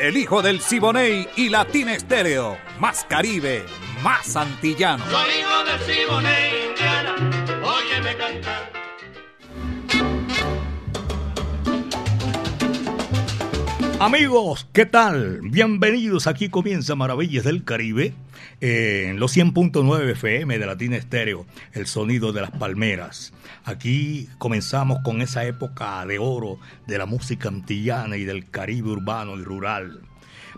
El hijo del Siboney y Latina Estéreo. Más Caribe, más antillano. Soy hijo del Siboney, Amigos, ¿qué tal? Bienvenidos. Aquí comienza Maravillas del Caribe eh, en los 100.9 FM de Latina Estéreo, el sonido de las palmeras. Aquí comenzamos con esa época de oro de la música antillana y del Caribe urbano y rural.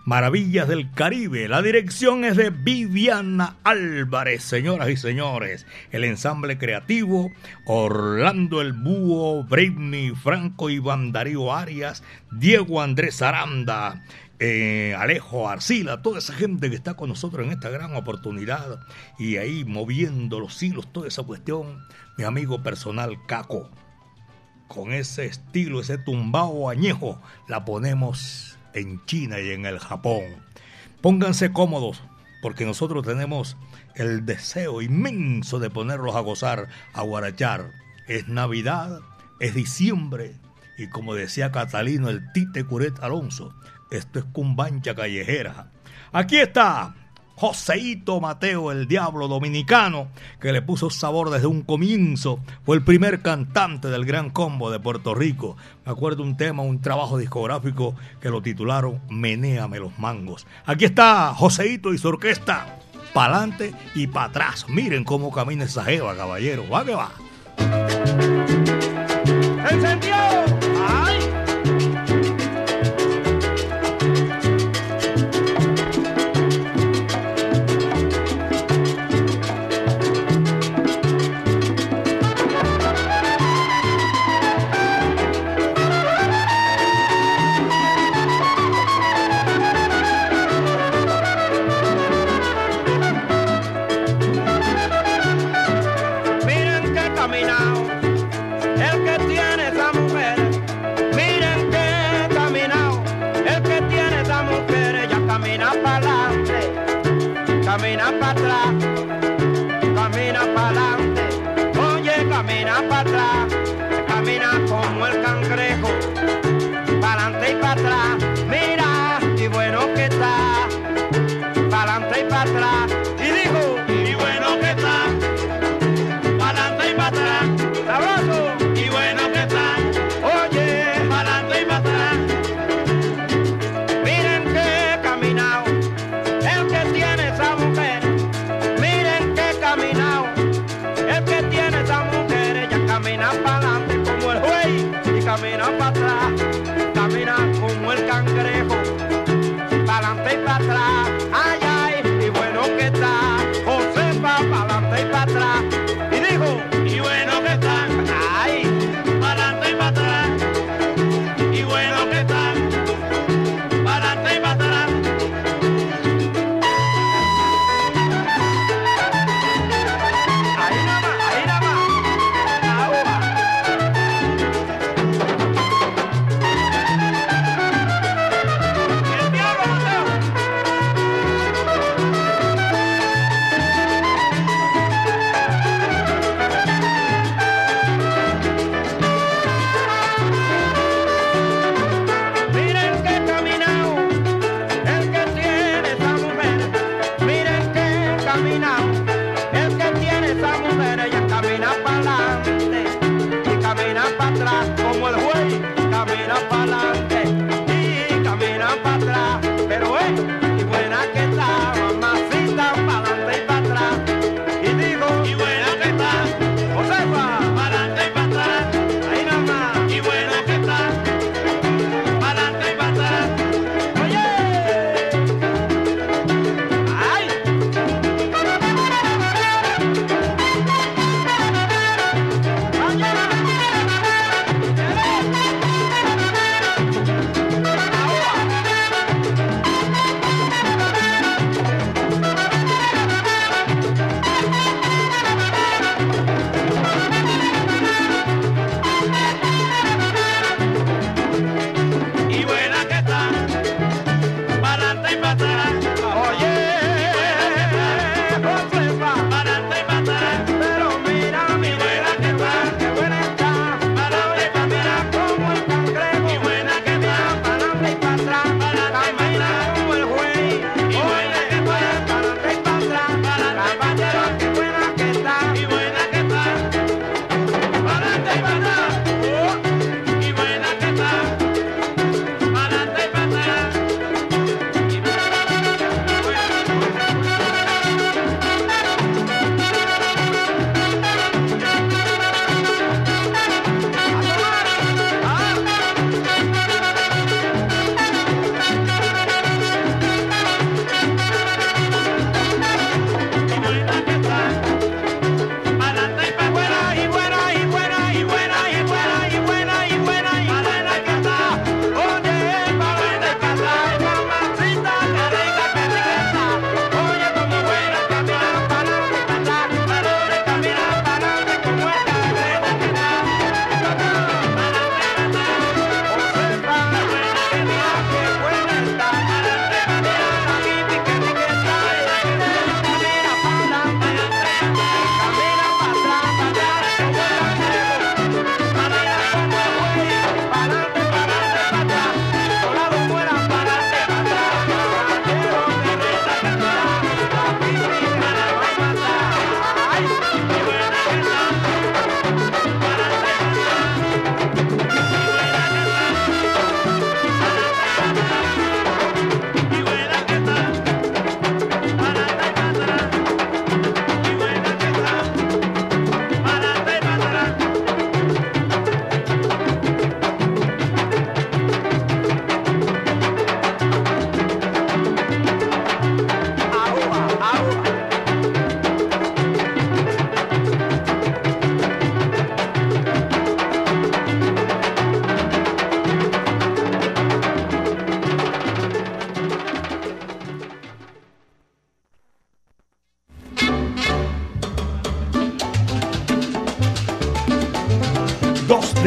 Maravillas del Caribe. La dirección es de Viviana Álvarez, señoras y señores. El ensamble creativo, Orlando el Búho, Britney Franco, Iván Darío Arias, Diego Andrés Aranda, eh, Alejo Arcila, toda esa gente que está con nosotros en esta gran oportunidad y ahí moviendo los hilos, toda esa cuestión, mi amigo personal Caco. Con ese estilo, ese tumbao añejo, la ponemos en China y en el Japón. Pónganse cómodos, porque nosotros tenemos el deseo inmenso de ponerlos a gozar, a guarachar. Es Navidad, es diciembre, y como decía Catalino el Tite Curet Alonso, esto es cumbancha callejera. Aquí está Joseito Mateo, el diablo dominicano, que le puso sabor desde un comienzo. Fue el primer cantante del Gran Combo de Puerto Rico. Me acuerdo un tema, un trabajo discográfico que lo titularon Menéame los mangos. Aquí está Joseito y su orquesta. Pa'lante y para atrás. Miren cómo camina esa jeva, caballero. Va que va.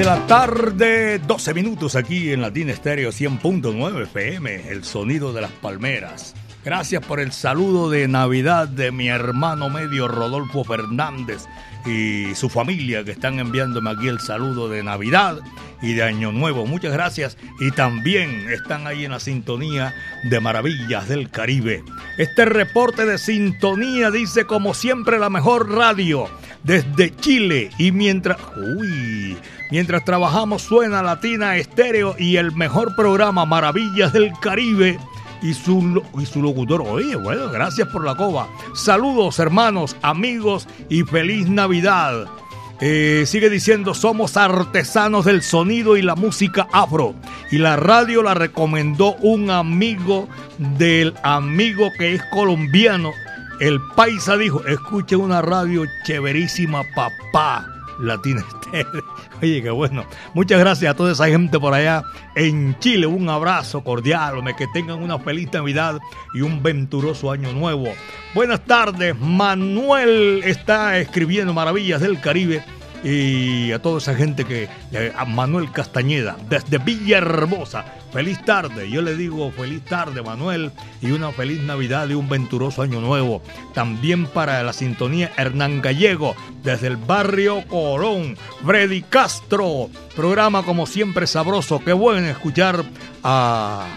De la tarde, 12 minutos aquí en Latina Estéreo 100.9 FM, el sonido de las palmeras. Gracias por el saludo de Navidad de mi hermano medio Rodolfo Fernández y su familia que están enviándome aquí el saludo de Navidad y de Año Nuevo. Muchas gracias y también están ahí en la sintonía de Maravillas del Caribe. Este reporte de sintonía dice como siempre la mejor radio desde Chile y mientras uy, mientras trabajamos suena Latina Estéreo y el mejor programa Maravillas del Caribe y su, y su locutor. Oye, bueno, gracias por la coba. Saludos hermanos, amigos y feliz Navidad. Eh, sigue diciendo, somos artesanos del sonido y la música afro. Y la radio la recomendó un amigo del amigo que es colombiano. El paisa dijo, escuche una radio chéverísima, papá. Latina. Oye, qué bueno. Muchas gracias a toda esa gente por allá en Chile. Un abrazo cordial. Que tengan una feliz Navidad y un venturoso año nuevo. Buenas tardes. Manuel está escribiendo Maravillas del Caribe y a toda esa gente que, eh, a Manuel Castañeda, desde Villahermosa. Feliz tarde, yo le digo feliz tarde Manuel y una feliz Navidad y un venturoso año nuevo. También para la sintonía Hernán Gallego, desde el barrio Colón. Freddy Castro, programa como siempre sabroso, qué bueno escuchar a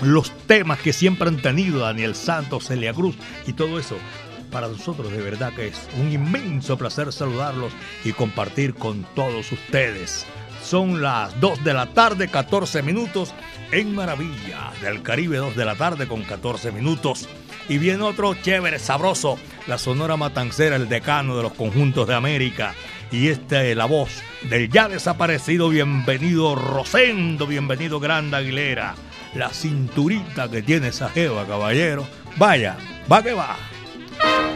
los temas que siempre han tenido Daniel Santos, Celia Cruz y todo eso para nosotros de verdad que es un inmenso placer saludarlos y compartir con todos ustedes. Son las 2 de la tarde, 14 minutos en Maravilla del Caribe, 2 de la tarde con 14 minutos. Y viene otro chévere, sabroso, la Sonora Matancera, el decano de los conjuntos de América. Y esta es la voz del ya desaparecido, bienvenido Rosendo, bienvenido Grande Aguilera. La cinturita que tiene esa jeva, caballero. Vaya, va que va. Tu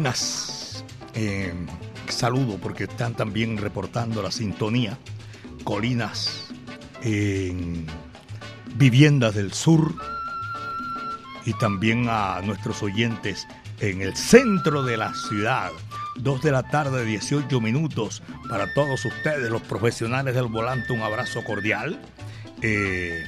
Colinas, eh, saludo porque están también reportando la sintonía. Colinas en Viviendas del Sur y también a nuestros oyentes en el centro de la ciudad. Dos de la tarde, 18 minutos. Para todos ustedes, los profesionales del volante, un abrazo cordial. Eh,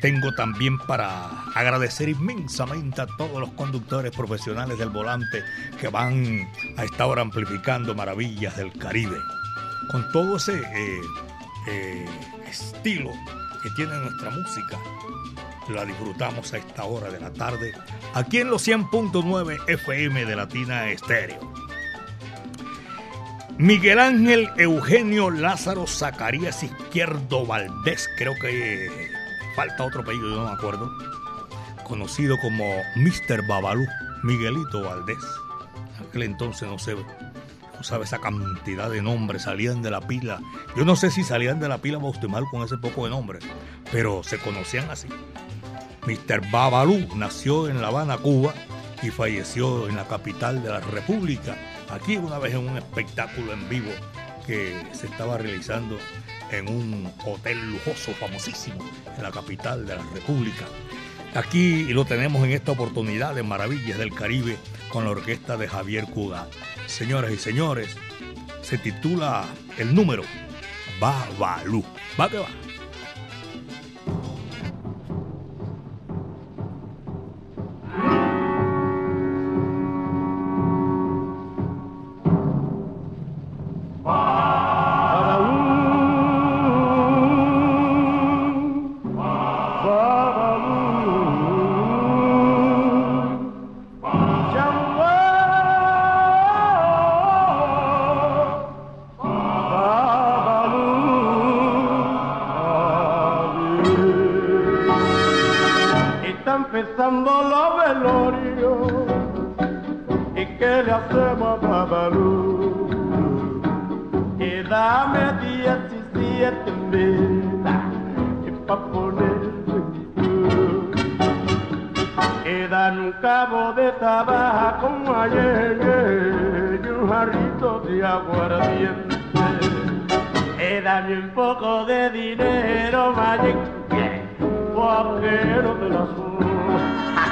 tengo también para agradecer inmensamente a todos los conductores profesionales del volante que van a esta hora amplificando maravillas del Caribe. Con todo ese eh, eh, estilo que tiene nuestra música, la disfrutamos a esta hora de la tarde aquí en los 100.9 FM de Latina Estéreo. Miguel Ángel Eugenio Lázaro Zacarías Izquierdo Valdés, creo que falta otro apellido, yo no me acuerdo, conocido como Mr. Babalú, Miguelito Valdés. Aquel entonces no sé, no sabe esa cantidad de nombres, salían de la pila. Yo no sé si salían de la pila mal con ese poco de nombres, pero se conocían así. Mr. Babalú nació en La Habana, Cuba, y falleció en la capital de la República, aquí una vez en un espectáculo en vivo que se estaba realizando en un hotel lujoso, famosísimo, en la capital de la República. Aquí lo tenemos en esta oportunidad de Maravillas del Caribe con la orquesta de Javier Cuga. Señoras y señores, se titula el número Babalú. Va que va. está empezando la velorio. ¿Y qué le hacemos a Babalú? Y dame 17 metas y pa' ponerme tú. Un cabo de tabaja como ayer y un jarrito de aguardiente. Y dame un poco de dinero, magic, porque no te lo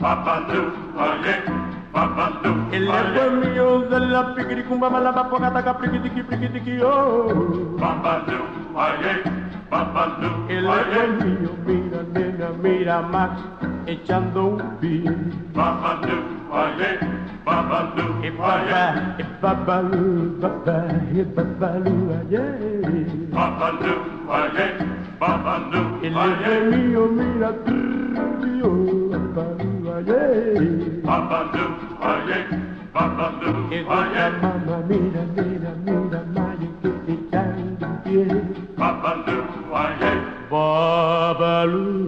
Babalu, olê, babalu, Ele é caminhoso, ele é piquirico, babalaba, porrada, capriquitiqui, priquitiqui, oh. Babalu, olê, babalu, Ele é meu. mira, nena, mira, Max, echando um pio. Babalu, olê, babalu, e babá, e babalu, babá, babalu, olê. Babalu, olê, babalu, Ele é meu. mira, trio, babalu. yay. Mamma do, yay. Mamma do, yay. Mamma mia, mia, mia, mia, kitty candy, yeah. Mamma do, yay. Babaloo.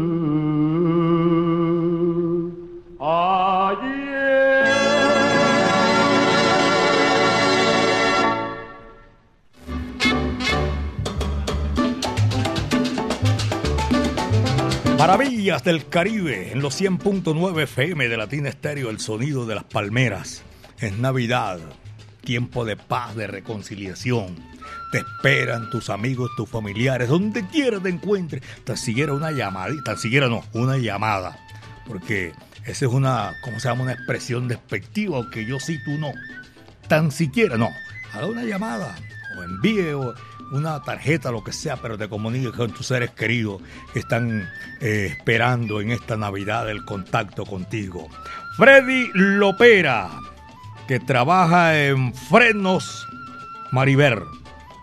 Maravillas del Caribe en los 100.9 FM de Latina Estéreo, el sonido de las palmeras. Es Navidad, tiempo de paz, de reconciliación. Te esperan tus amigos, tus familiares, donde quiera te encuentres. Tan siquiera una llamadita, tan siquiera no, una llamada. Porque esa es una, ¿cómo se llama? Una expresión despectiva, que yo sí, tú no. tan siquiera, no, haga una llamada o envíe una tarjeta, lo que sea, pero te comunique con tus seres queridos que están eh, esperando en esta Navidad el contacto contigo. Freddy Lopera, que trabaja en Frenos Mariver,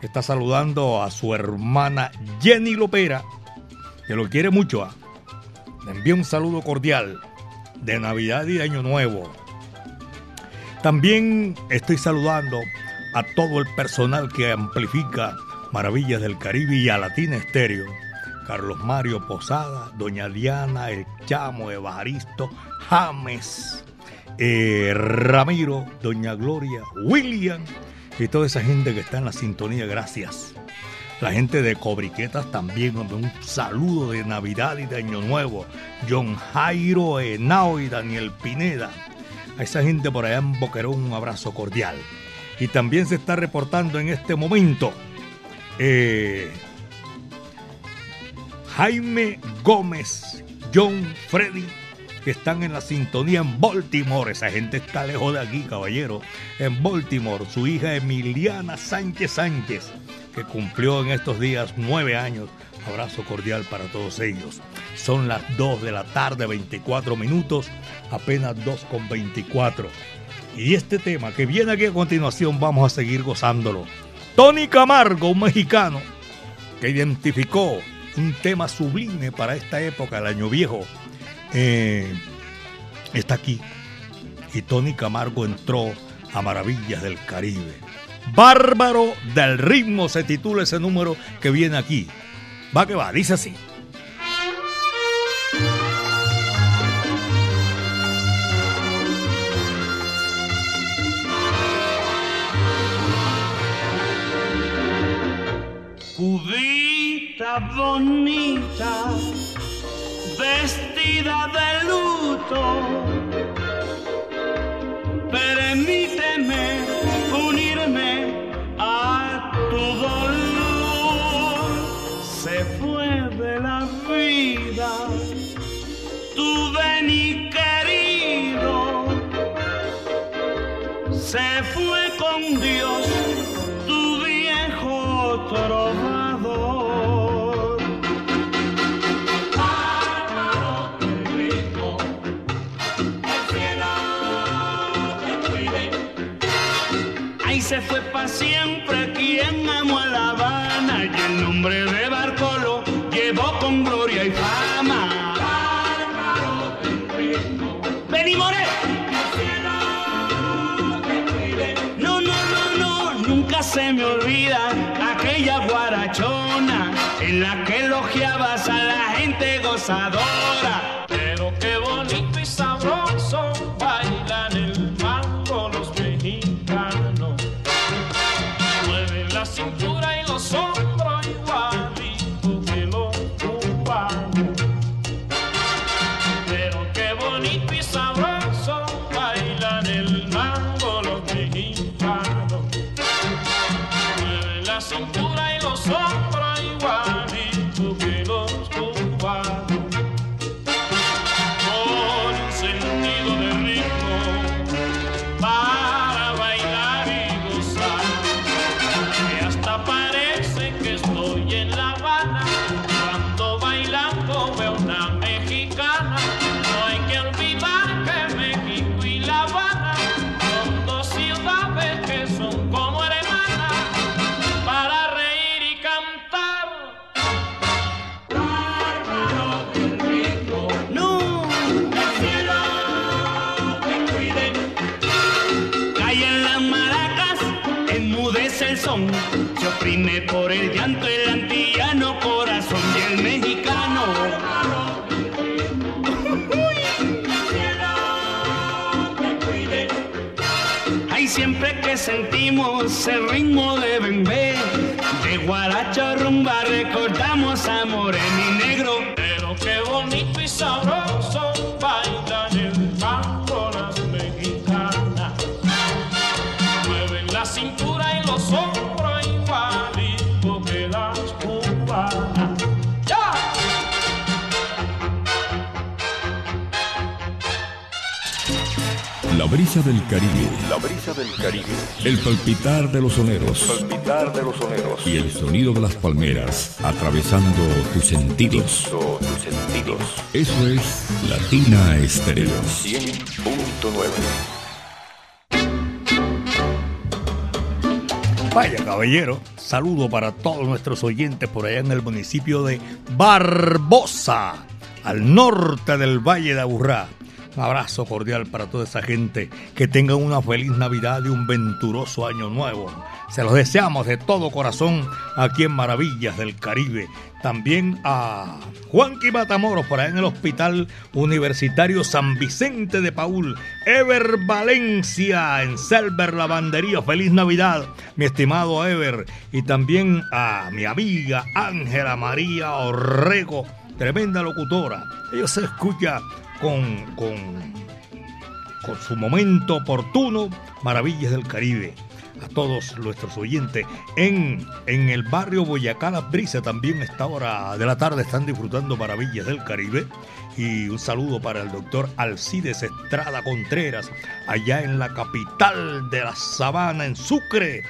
está saludando a su hermana Jenny Lopera, que lo quiere mucho. Le envía un saludo cordial de Navidad y de Año Nuevo. También estoy saludando a todo el personal que amplifica Maravillas del Caribe y a Latina Estéreo. Carlos Mario Posada, Doña Diana, El Chamo, Evaristo, James, eh, Ramiro, Doña Gloria, William y toda esa gente que está en la sintonía, gracias. La gente de Cobriquetas también, un saludo de Navidad y de Año Nuevo. John Jairo Henao y Daniel Pineda. A esa gente por allá en Boquerón un abrazo cordial. Y también se está reportando en este momento eh, Jaime Gómez, John Freddy, que están en la sintonía en Baltimore. Esa gente está lejos de aquí, caballero. En Baltimore, su hija Emiliana Sánchez Sánchez, que cumplió en estos días nueve años. Abrazo cordial para todos ellos. Son las 2 de la tarde, 24 minutos, apenas 2 con 24. Y este tema que viene aquí a continuación, vamos a seguir gozándolo. Tony Camargo, un mexicano que identificó un tema sublime para esta época, el año viejo, eh, está aquí. Y Tony Camargo entró a Maravillas del Caribe. Bárbaro del ritmo se titula ese número que viene aquí. Va que va, dice así. Bonita, vestida de luto, permíteme unirme a tu dolor. Se fue de la vida tu Beni querido, se fue con Dios tu viejo trovador. Se fue para siempre quien amó a La Habana y el nombre de Barcolo llevó con gloria y fama. Benny Moré. No, no, no, no, nunca se me olvida aquella guarachona en la que elogiabas a la gente gozadora. Brisa del Caribe. La brisa del Caribe. El palpitar de los soneros. palpitar de los soneros. Y el sonido de las palmeras atravesando tus sentidos. tus sentidos. Eso es Latina Estéreo. 100.9. Vaya caballero, saludo para todos nuestros oyentes por allá en el municipio de Barbosa, al norte del Valle de Aburrá. Abrazo cordial para toda esa gente. Que tengan una feliz Navidad y un venturoso año nuevo. Se los deseamos de todo corazón aquí en Maravillas del Caribe. También a Juanqui Matamoros por ahí en el Hospital Universitario San Vicente de Paul. Ever Valencia en Selver Lavandería. Feliz Navidad, mi estimado Ever. Y también a mi amiga Ángela María Orrego, tremenda locutora. Ella se escucha con, con, con su momento oportuno, Maravillas del Caribe. A todos nuestros oyentes en, en el barrio Boyacá Las Brisas también a esta hora de la tarde están disfrutando Maravillas del Caribe. Y un saludo para el doctor Alcides Estrada Contreras, allá en la capital de la sabana, en Sucre,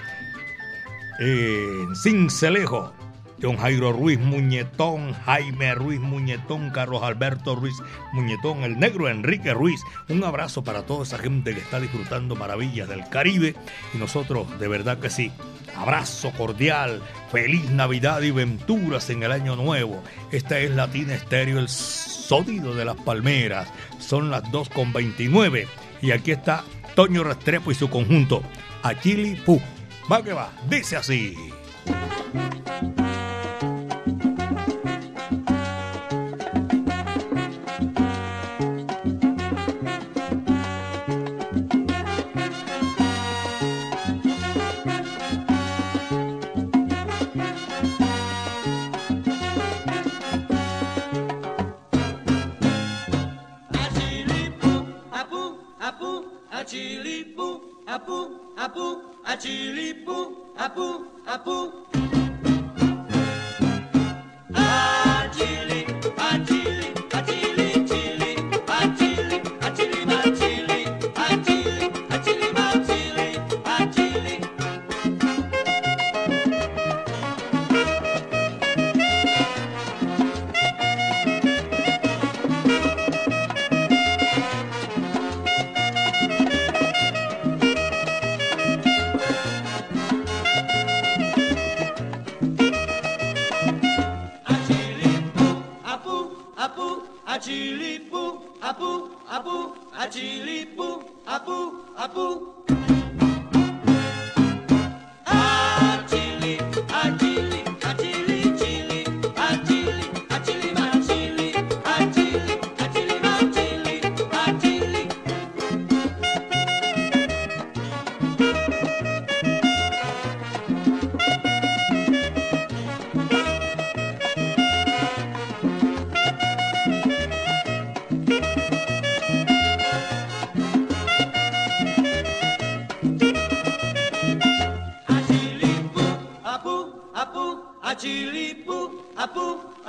en Cincelejo. John Jairo Ruiz Muñetón, Jaime Ruiz Muñetón, Carlos Alberto Ruiz Muñetón, el negro Enrique Ruiz. Un abrazo para toda esa gente que está disfrutando maravillas del Caribe y nosotros de verdad que sí. Abrazo cordial, feliz Navidad y venturas en el año nuevo. Esta es Latina Estéreo, el sonido de las palmeras. Son las 2.29 y aquí está Toño Restrepo y su conjunto, Achili Pu. Va que va, dice así.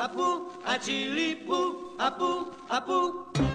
apu, Apu, apu, apu.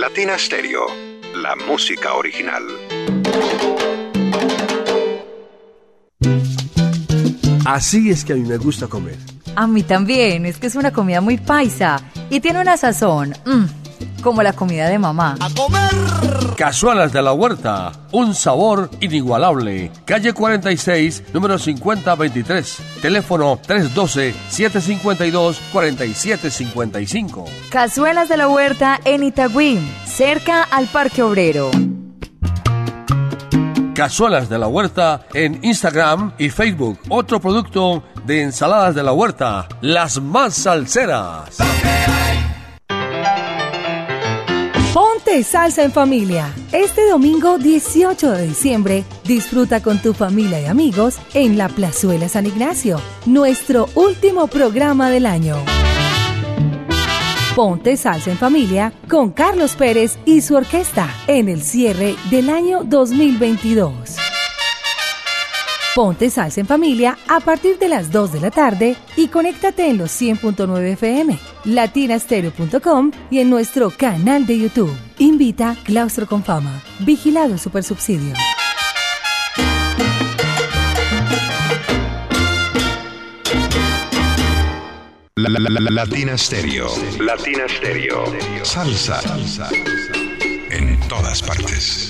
Latina Stereo, la música original. Así es que a mí me gusta comer. A mí también, es que es una comida muy paisa y tiene una sazón, mm, como la comida de mamá. ¡A comer! Cazuelas de la Huerta, un sabor inigualable. Calle 46, número 5023. Teléfono 312-752-4755. Cazuelas de la Huerta en Itagüí, cerca al Parque Obrero. Cazuelas de la Huerta en Instagram y Facebook. Otro producto de ensaladas de la huerta, las más salseras. Ponte salsa en familia. Este domingo 18 de diciembre, disfruta con tu familia y amigos en la Plazuela San Ignacio, nuestro último programa del año. Ponte salsa en familia con Carlos Pérez y su orquesta en el cierre del año 2022. Ponte salsa en familia a partir de las 2 de la tarde y conéctate en los 100.9 FM, latinastereo.com y en nuestro canal de YouTube. Invita Claustro con Fama. Vigilado Supersubsidio. La, la, la, la, Latina Stereo. Latina Stereo. Salsa. Salsa. En todas partes.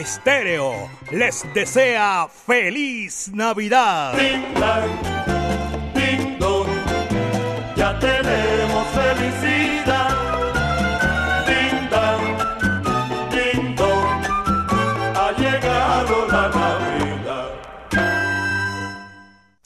Estéreo les desea feliz Navidad.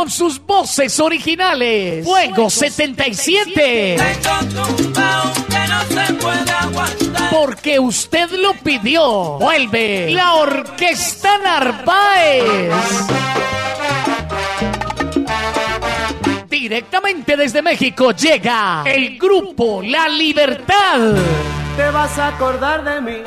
Con sus voces originales. Fuego 77. Porque usted lo pidió. Vuelve la Orquesta Narváez. Directamente desde México llega el grupo La Libertad. Te vas a acordar de mí.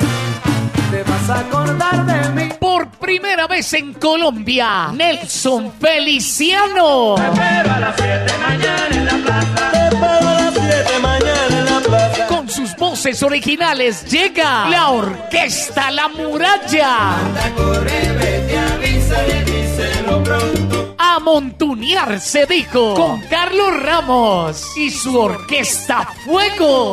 Te vas a acordar de mí. Por primera vez en Colombia, Nelson Feliciano. Te espero a las 7 mañana en la plaza. Te espero a las 7 mañana en la plaza. Con sus voces originales llega la orquesta La Muralla. A montunear se dijo con Carlos Ramos y su orquesta Fuego.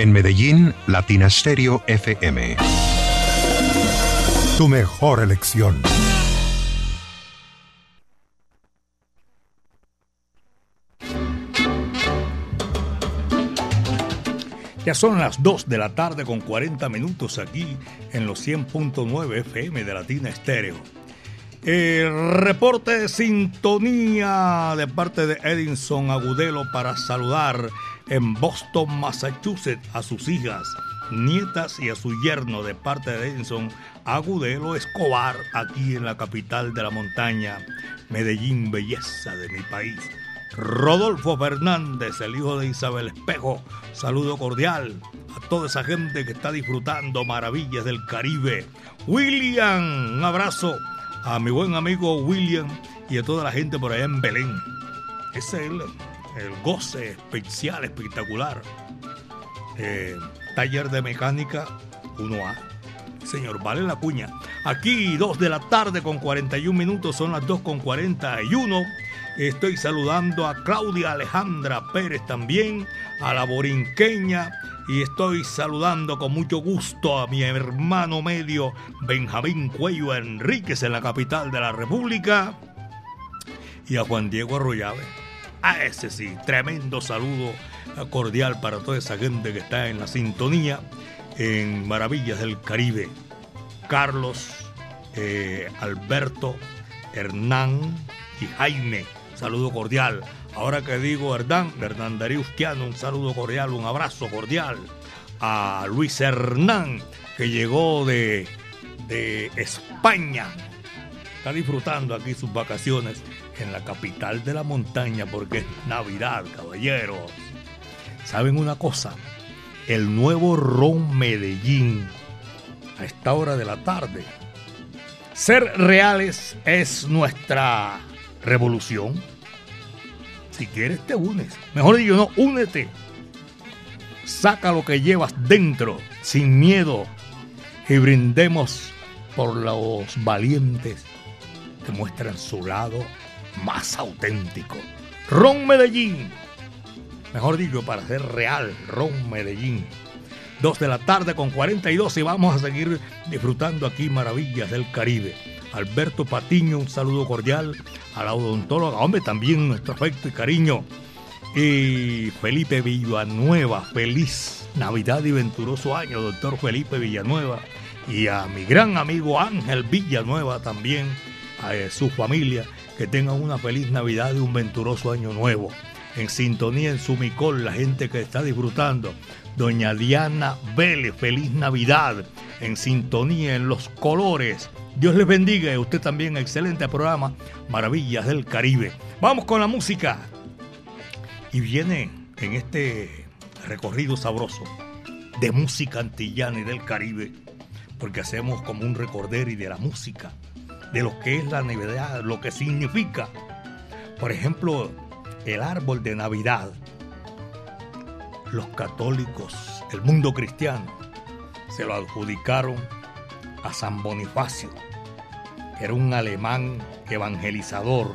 En Medellín, Latina Stereo FM. Tu mejor elección. Ya son las 2 de la tarde con 40 minutos aquí en los 100.9 FM de Latina Estéreo. El reporte de sintonía de parte de Edinson Agudelo para saludar en Boston, Massachusetts a sus hijas, nietas y a su yerno de parte de Edinson Agudelo Escobar aquí en la capital de la montaña, Medellín, belleza de mi país. Rodolfo Fernández, el hijo de Isabel Espejo, saludo cordial a toda esa gente que está disfrutando maravillas del Caribe. William, un abrazo a mi buen amigo William y a toda la gente por allá en Belén. Es el, el goce especial, espectacular. Eh, taller de mecánica 1A. Señor, vale la cuña. Aquí 2 de la tarde con 41 minutos, son las 2 con 41. Estoy saludando a Claudia Alejandra Pérez también, a la borinqueña, y estoy saludando con mucho gusto a mi hermano medio Benjamín Cuello Enríquez en la capital de la República y a Juan Diego Arroyave. A ese sí, tremendo saludo cordial para toda esa gente que está en la sintonía en Maravillas del Caribe. Carlos, eh, Alberto, Hernán y Jaime, saludo cordial. Ahora que digo Hernán, Hernán Darío Ustiano, un saludo cordial, un abrazo cordial a Luis Hernán, que llegó de, de España. Está disfrutando aquí sus vacaciones en la capital de la montaña porque es Navidad, caballeros. ¿Saben una cosa? El nuevo Ron Medellín a esta hora de la tarde. Ser reales es nuestra revolución. Si quieres te unes. Mejor dicho, no, únete. Saca lo que llevas dentro, sin miedo, y brindemos por los valientes que muestran su lado más auténtico. Ron Medellín. Mejor dicho, para ser real, Ron Medellín. 2 de la tarde con 42 y vamos a seguir disfrutando aquí maravillas del Caribe. Alberto Patiño, un saludo cordial a la odontóloga, hombre, también nuestro afecto y cariño. Y Felipe Villanueva, feliz Navidad y venturoso año, doctor Felipe Villanueva. Y a mi gran amigo Ángel Villanueva también, a su familia, que tengan una feliz Navidad y un venturoso año nuevo. En sintonía en Sumicol, la gente que está disfrutando. Doña Diana Vélez, feliz Navidad. En sintonía en los colores. Dios les bendiga y usted también, excelente programa, Maravillas del Caribe. Vamos con la música. Y viene en este recorrido sabroso de música antillana y del Caribe, porque hacemos como un recorder y de la música, de lo que es la Navidad, lo que significa. Por ejemplo, el árbol de Navidad. Los católicos, el mundo cristiano, se lo adjudicaron a San Bonifacio, que era un alemán evangelizador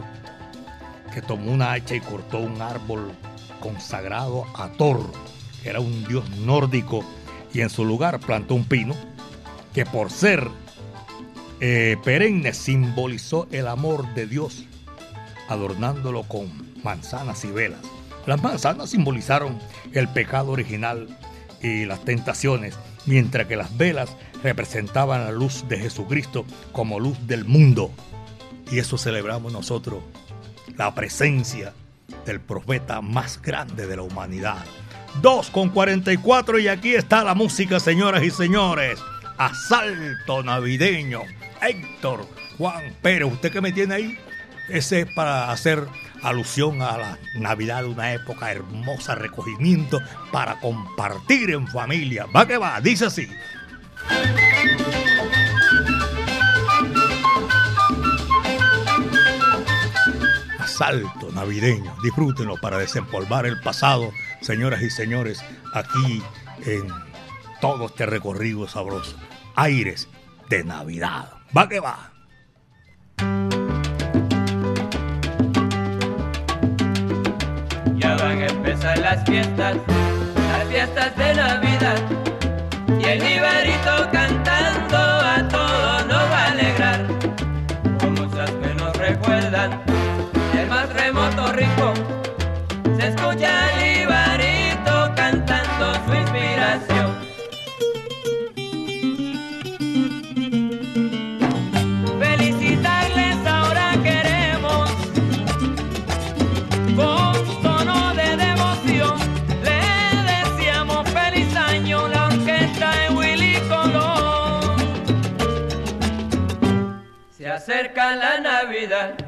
que tomó una hacha y cortó un árbol consagrado a Thor, que era un dios nórdico, y en su lugar plantó un pino, que por ser eh, perenne simbolizó el amor de Dios, adornándolo con manzanas y velas. Las manzanas simbolizaron el pecado original y las tentaciones, mientras que las velas representaban la luz de Jesucristo como luz del mundo. Y eso celebramos nosotros, la presencia del profeta más grande de la humanidad. 2 con 44 y aquí está la música, señoras y señores. Asalto navideño. Héctor Juan Pérez, ¿usted qué me tiene ahí? Ese es para hacer alusión a la Navidad, una época hermosa, recogimiento para compartir en familia. Va que va, dice así. Asalto navideño, disfrútenlo para desempolvar el pasado, señoras y señores, aquí en todo este recorrido sabroso. Aires de Navidad. Va que va. Ya van a empezar las fiestas, las fiestas de Navidad. Y el Ibarito cantando acerca la Navidad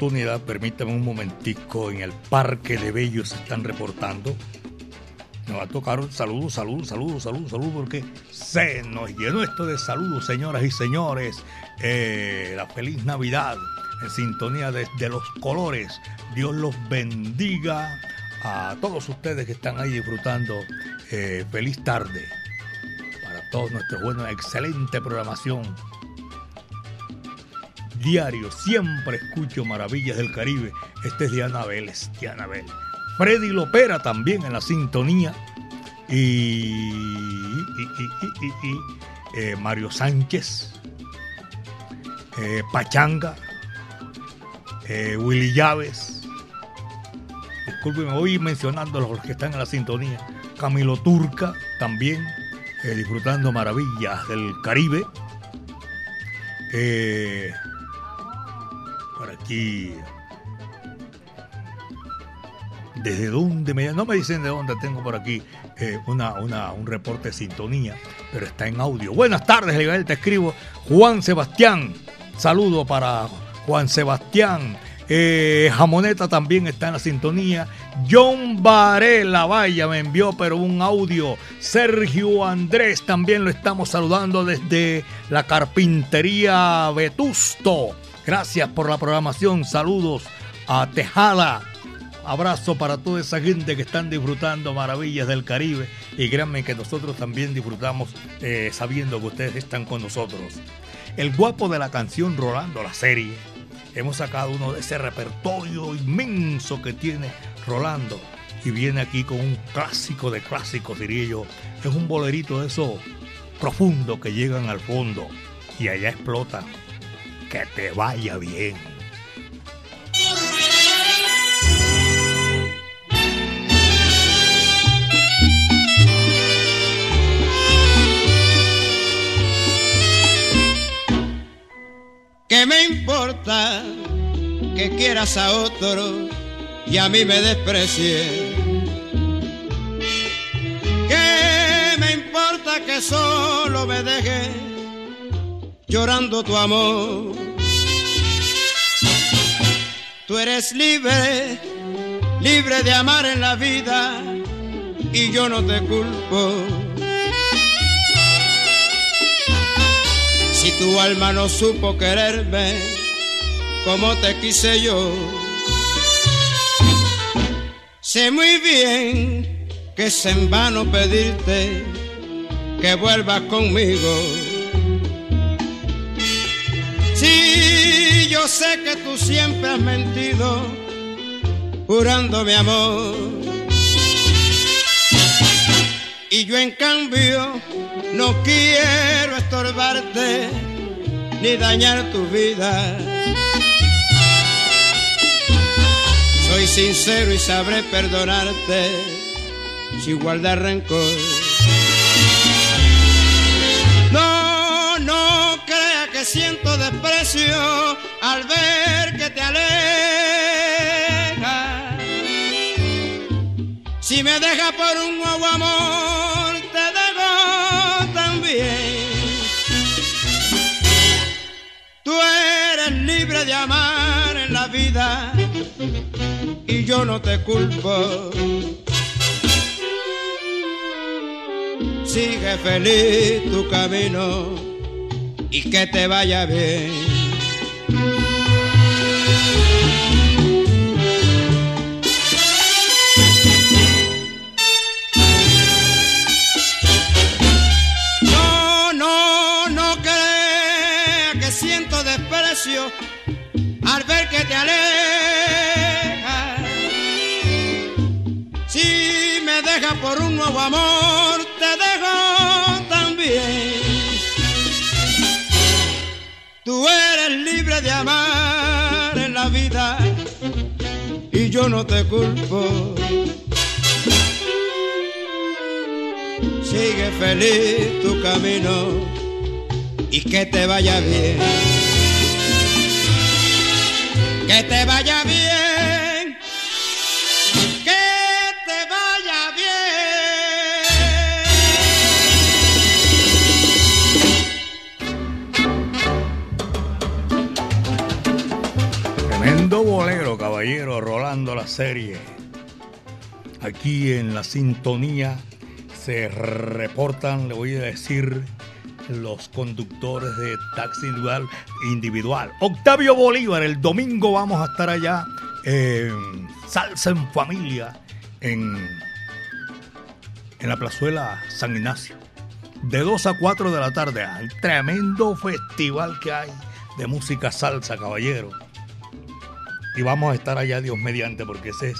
oportunidad, permítame un momentico, en el Parque de Bellos se están reportando. Nos va a tocar un saludo, saludo, saludo, saludo, saludo, porque se nos llenó esto de saludos, señoras y señores. Eh, la feliz Navidad en sintonía de, de los colores. Dios los bendiga a todos ustedes que están ahí disfrutando. Eh, feliz tarde para todos nuestros buenos, excelente programación diario, siempre escucho Maravillas del Caribe. Este es Diana Vélez, Diana Vélez. Freddy Lopera también en la sintonía. Y, eh, Mario Sánchez, eh, Pachanga, eh, Willy Llaves. Discúlpeme, voy mencionando los que están en la sintonía. Camilo Turca también. disfrutando maravillas del Caribe. Por aquí. ¿Desde dónde me No me dicen de dónde tengo por aquí eh, una, una- un reporte de sintonía, pero está en audio. Buenas tardes, Legal, te escribo. Juan Sebastián, saludo para Juan Sebastián. Eh, Jamoneta también está en la sintonía. John Varela, vaya, me envió pero un audio. Sergio Andrés también lo estamos saludando desde la carpintería Vetusto. Gracias por la programación. Saludos a Tejada. Abrazo para toda esa gente que están disfrutando maravillas del Caribe y créanme que nosotros también disfrutamos eh, sabiendo que ustedes están con nosotros. El guapo de la canción Rolando la serie. Hemos sacado uno de ese repertorio inmenso que tiene Rolando y viene aquí con un clásico de clásicos, diría yo. Es un bolerito de esos profundos que llegan al fondo y allá explotan. Que te vaya bien. ¿Qué me importa que quieras a otro y a mí me desprecies? ¿Qué me importa que solo me dejes llorando tu amor? Tú eres libre, libre de amar en la vida y yo no te culpo. Si tu alma no supo quererme como te quise yo, sé muy bien que es en vano pedirte que vuelvas conmigo. Sí, yo sé que tú siempre has mentido, jurando mi amor. Y yo en cambio no quiero estorbarte ni dañar tu vida. Soy sincero y sabré perdonarte sin guardar rencor. Siento desprecio al ver que te alejas. Si me deja por un nuevo amor, te dejo también. Tú eres libre de amar en la vida y yo no te culpo. Sigue feliz tu camino y que te vaya bien. No, no, no crea que siento desprecio al ver que te alejas. Si me dejas por un nuevo amor, de amar en la vida y yo no te culpo. Sigue feliz tu camino y que te vaya bien. Que te vaya bien. Bolero, caballero, rolando la serie. Aquí en la sintonía se reportan, le voy a decir, los conductores de taxi individual. individual. Octavio Bolívar, el domingo vamos a estar allá en Salsa en Familia, en, en la plazuela San Ignacio. De 2 a 4 de la tarde, el tremendo festival que hay de música salsa, caballero. Y vamos a estar allá, Dios mediante, porque ese es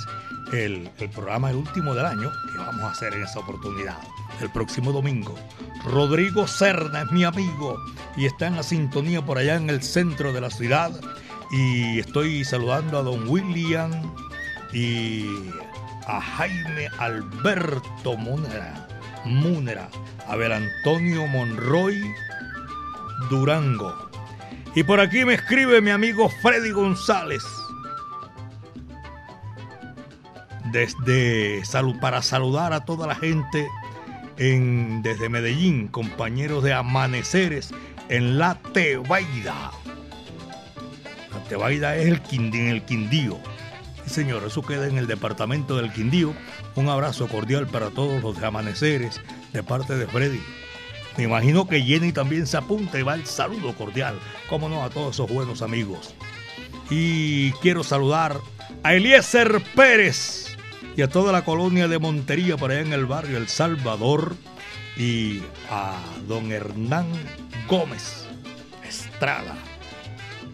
el, el programa, el último del año, que vamos a hacer en esa oportunidad. El próximo domingo. Rodrigo Serna es mi amigo y está en la sintonía por allá en el centro de la ciudad. Y estoy saludando a don William y a Jaime Alberto Múnera. Múnera. Abel Antonio Monroy Durango. Y por aquí me escribe mi amigo Freddy González. Desde para saludar a toda la gente en, desde Medellín, compañeros de amaneceres en La Tebaida. La Tebaida es el Quindío, en el Quindío. Sí, señor, eso queda en el departamento del Quindío. Un abrazo cordial para todos los de amaneceres de parte de Freddy. Me imagino que Jenny también se apunta y va el saludo cordial, como no, a todos esos buenos amigos. Y quiero saludar a Eliezer Pérez y a toda la colonia de Montería por allá en el barrio El Salvador y a don Hernán Gómez Estrada.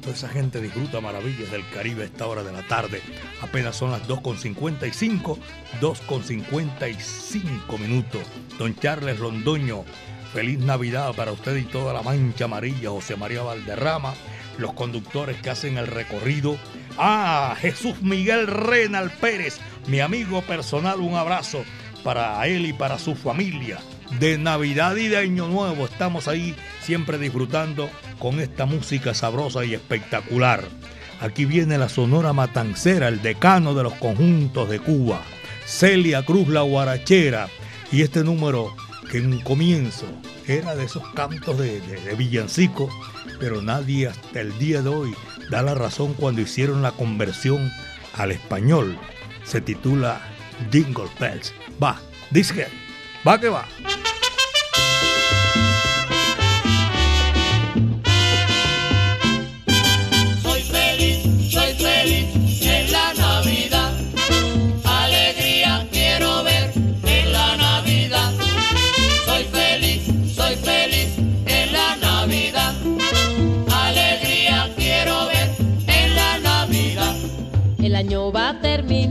Toda esa gente disfruta maravillas del Caribe a esta hora de la tarde. Apenas son las 2.55, 2.55 minutos. Don Charles Londoño, feliz Navidad para usted y toda la mancha amarilla, José María Valderrama, los conductores que hacen el recorrido. Ah, Jesús Miguel Renal Pérez, mi amigo personal, un abrazo para él y para su familia. De Navidad y de Año Nuevo estamos ahí siempre disfrutando con esta música sabrosa y espectacular. Aquí viene la Sonora Matancera, el decano de los conjuntos de Cuba, Celia Cruz la Guarachera, y este número que en un comienzo era de esos cantos de, villancico, pero nadie hasta el día de hoy da la razón cuando hicieron la conversión al español. Se titula Jingle Bells. Va, dice, va que va.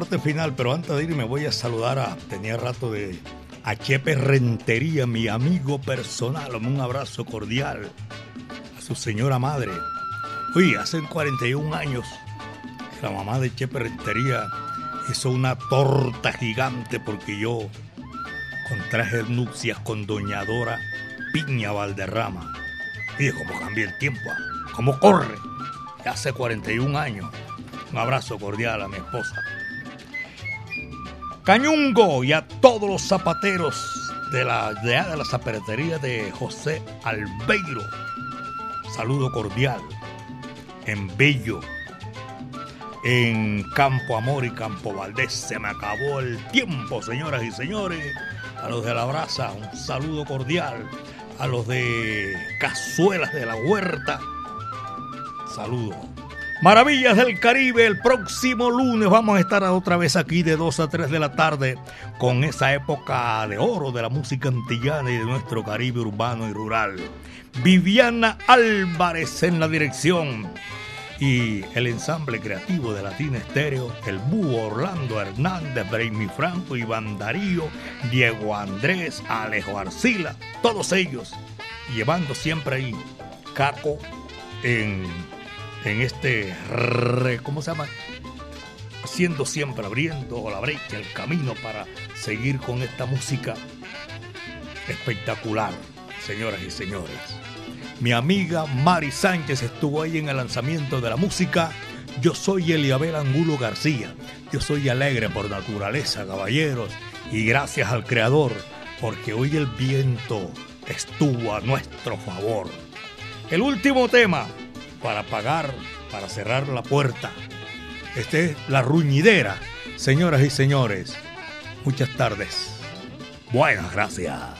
parte final, pero antes de ir me voy a saludar a, tenía rato de, a Chepe Rentería, mi amigo personal, un abrazo cordial a su señora madre. Uy, hace 41 años la mamá de Chepe Rentería hizo una torta gigante porque yo contraje nupcias con doña Dora Piña Valderrama. Y cómo cambia el tiempo, ah, cómo corre. Hace 41 años. Un abrazo cordial a mi esposa. Cañungo y a todos los zapateros de la, de, de la zapatería de José Albeiro. Saludo cordial. En Bello. En Campo Amor y Campo Valdés. Se me acabó el tiempo, señoras y señores. a los de la brasa, un saludo cordial, a los de Cazuelas de la Huerta, saludo. Maravillas del Caribe, el próximo lunes vamos a estar otra vez aquí de 2 a 3 de la tarde con esa época de oro de la música antillana y de nuestro Caribe urbano y rural. Viviana Álvarez en la dirección y el ensamble creativo de Latina Estéreo, el Búho Orlando Hernández, Brainy Franco, Iván Darío, Diego Andrés, Alejo Arcila, todos ellos llevando siempre ahí Caco en, en este, ¿cómo se llama? Haciendo siempre, abriendo la brecha, el camino para seguir con esta música espectacular, señoras y señores. Mi amiga Mari Sánchez estuvo ahí en el lanzamiento de la música. Yo soy Eliabel Angulo García. Yo soy alegre por naturaleza, caballeros. Y gracias al Creador, porque hoy el viento estuvo a nuestro favor. El último tema para pagar, para cerrar la puerta. Este es La Ruñidera. Señoras y señores, muchas tardes. Buenas gracias.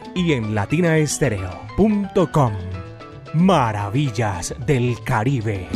y en latinaestereo.com. Maravillas del Caribe.